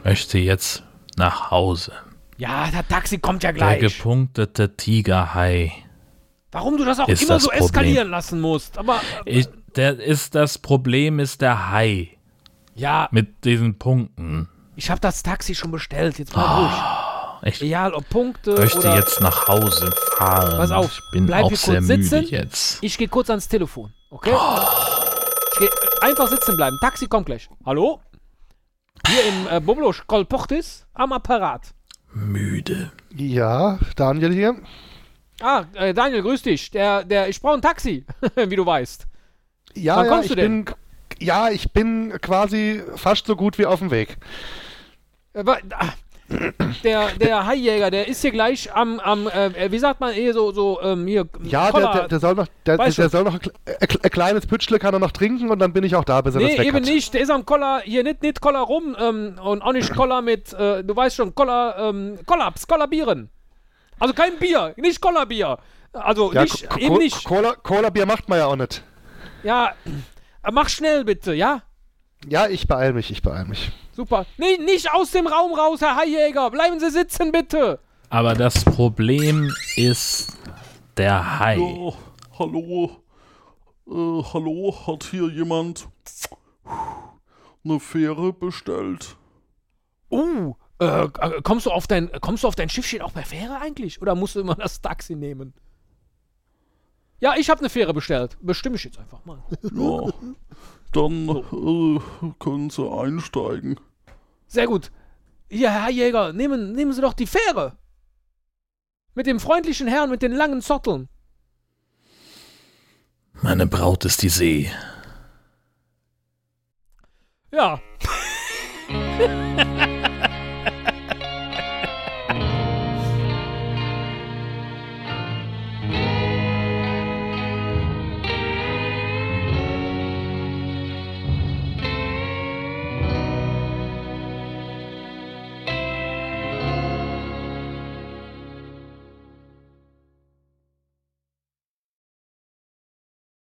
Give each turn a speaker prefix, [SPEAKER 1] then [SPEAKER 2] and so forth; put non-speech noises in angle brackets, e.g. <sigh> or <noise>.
[SPEAKER 1] Ich möchte jetzt nach Hause.
[SPEAKER 2] Ja, der Taxi kommt ja gleich.
[SPEAKER 1] Der gepunktete Tigerhai.
[SPEAKER 2] Warum du das auch immer
[SPEAKER 1] das
[SPEAKER 2] so
[SPEAKER 1] Problem.
[SPEAKER 2] eskalieren lassen musst. Aber
[SPEAKER 1] ich, der ist das Problem ist der Hai
[SPEAKER 2] ja,
[SPEAKER 1] mit diesen Punkten.
[SPEAKER 2] ich habe das Taxi schon bestellt. Jetzt mal ruhig.
[SPEAKER 1] Ich
[SPEAKER 2] Egal ob Punkte
[SPEAKER 1] möchte
[SPEAKER 2] oder.
[SPEAKER 1] jetzt nach Hause fahren.
[SPEAKER 2] Pass auf,
[SPEAKER 1] ich bin
[SPEAKER 2] bleib
[SPEAKER 1] auch
[SPEAKER 2] hier
[SPEAKER 1] sehr
[SPEAKER 2] kurz
[SPEAKER 1] müde
[SPEAKER 2] sitzen.
[SPEAKER 1] jetzt.
[SPEAKER 2] Ich gehe kurz ans Telefon, okay? Ich geh, einfach sitzen bleiben. Taxi kommt gleich. Hallo? Hier im äh, Boblosch Kolportis am Apparat.
[SPEAKER 1] Müde.
[SPEAKER 3] Ja, Daniel hier.
[SPEAKER 2] Ah, äh, Daniel, grüß dich. Der, der, ich brauche ein Taxi, <laughs> wie du weißt.
[SPEAKER 3] Ja,
[SPEAKER 2] Wann
[SPEAKER 3] ja,
[SPEAKER 2] kommst
[SPEAKER 3] ich
[SPEAKER 2] du denn?
[SPEAKER 3] bin ja, ich bin quasi fast so gut wie auf dem Weg.
[SPEAKER 2] Äh, wa- ah, der, der Haijäger, der ist hier gleich am, am äh, wie sagt man, eh so, so, ähm, hier,
[SPEAKER 3] Ja, der, der, der soll noch, der, der soll noch ein, kle- ein, ein kleines Pütschle kann er noch trinken und dann bin ich auch da, bis er
[SPEAKER 2] Nee,
[SPEAKER 3] das weg
[SPEAKER 2] eben
[SPEAKER 3] hat.
[SPEAKER 2] nicht. Der ist am Koller, hier nicht, nicht Koller rum ähm, und auch nicht Koller mit, äh, du weißt schon, Koller, ähm, Kollaps, Kollerbieren. Also kein Bier, nicht Kollerbier. Also
[SPEAKER 3] Ja,
[SPEAKER 2] nicht, eben nicht.
[SPEAKER 3] Cola, Cola Bier macht man ja auch nicht.
[SPEAKER 2] Ja, äh, mach schnell bitte, ja?
[SPEAKER 3] Ja, ich beeil mich, ich beeil mich.
[SPEAKER 2] Super. Nee, nicht aus dem Raum raus, Herr Haijäger. Bleiben Sie sitzen, bitte.
[SPEAKER 1] Aber das Problem ist der Hai.
[SPEAKER 4] Ja, hallo. Äh, hallo, hat hier jemand eine Fähre bestellt?
[SPEAKER 2] Uh, äh, äh, kommst du auf dein, kommst du auf dein Schiffchen auch per Fähre eigentlich? Oder musst du immer das Taxi nehmen? Ja, ich habe eine Fähre bestellt. Bestimme ich jetzt einfach mal. <laughs>
[SPEAKER 4] Ja. Dann äh, können Sie einsteigen.
[SPEAKER 2] Sehr gut. Hier, Herr Jäger, nehmen, nehmen Sie doch die Fähre. Mit dem freundlichen Herrn mit den langen Zotteln.
[SPEAKER 1] Meine Braut ist die See.
[SPEAKER 2] Ja. <laughs>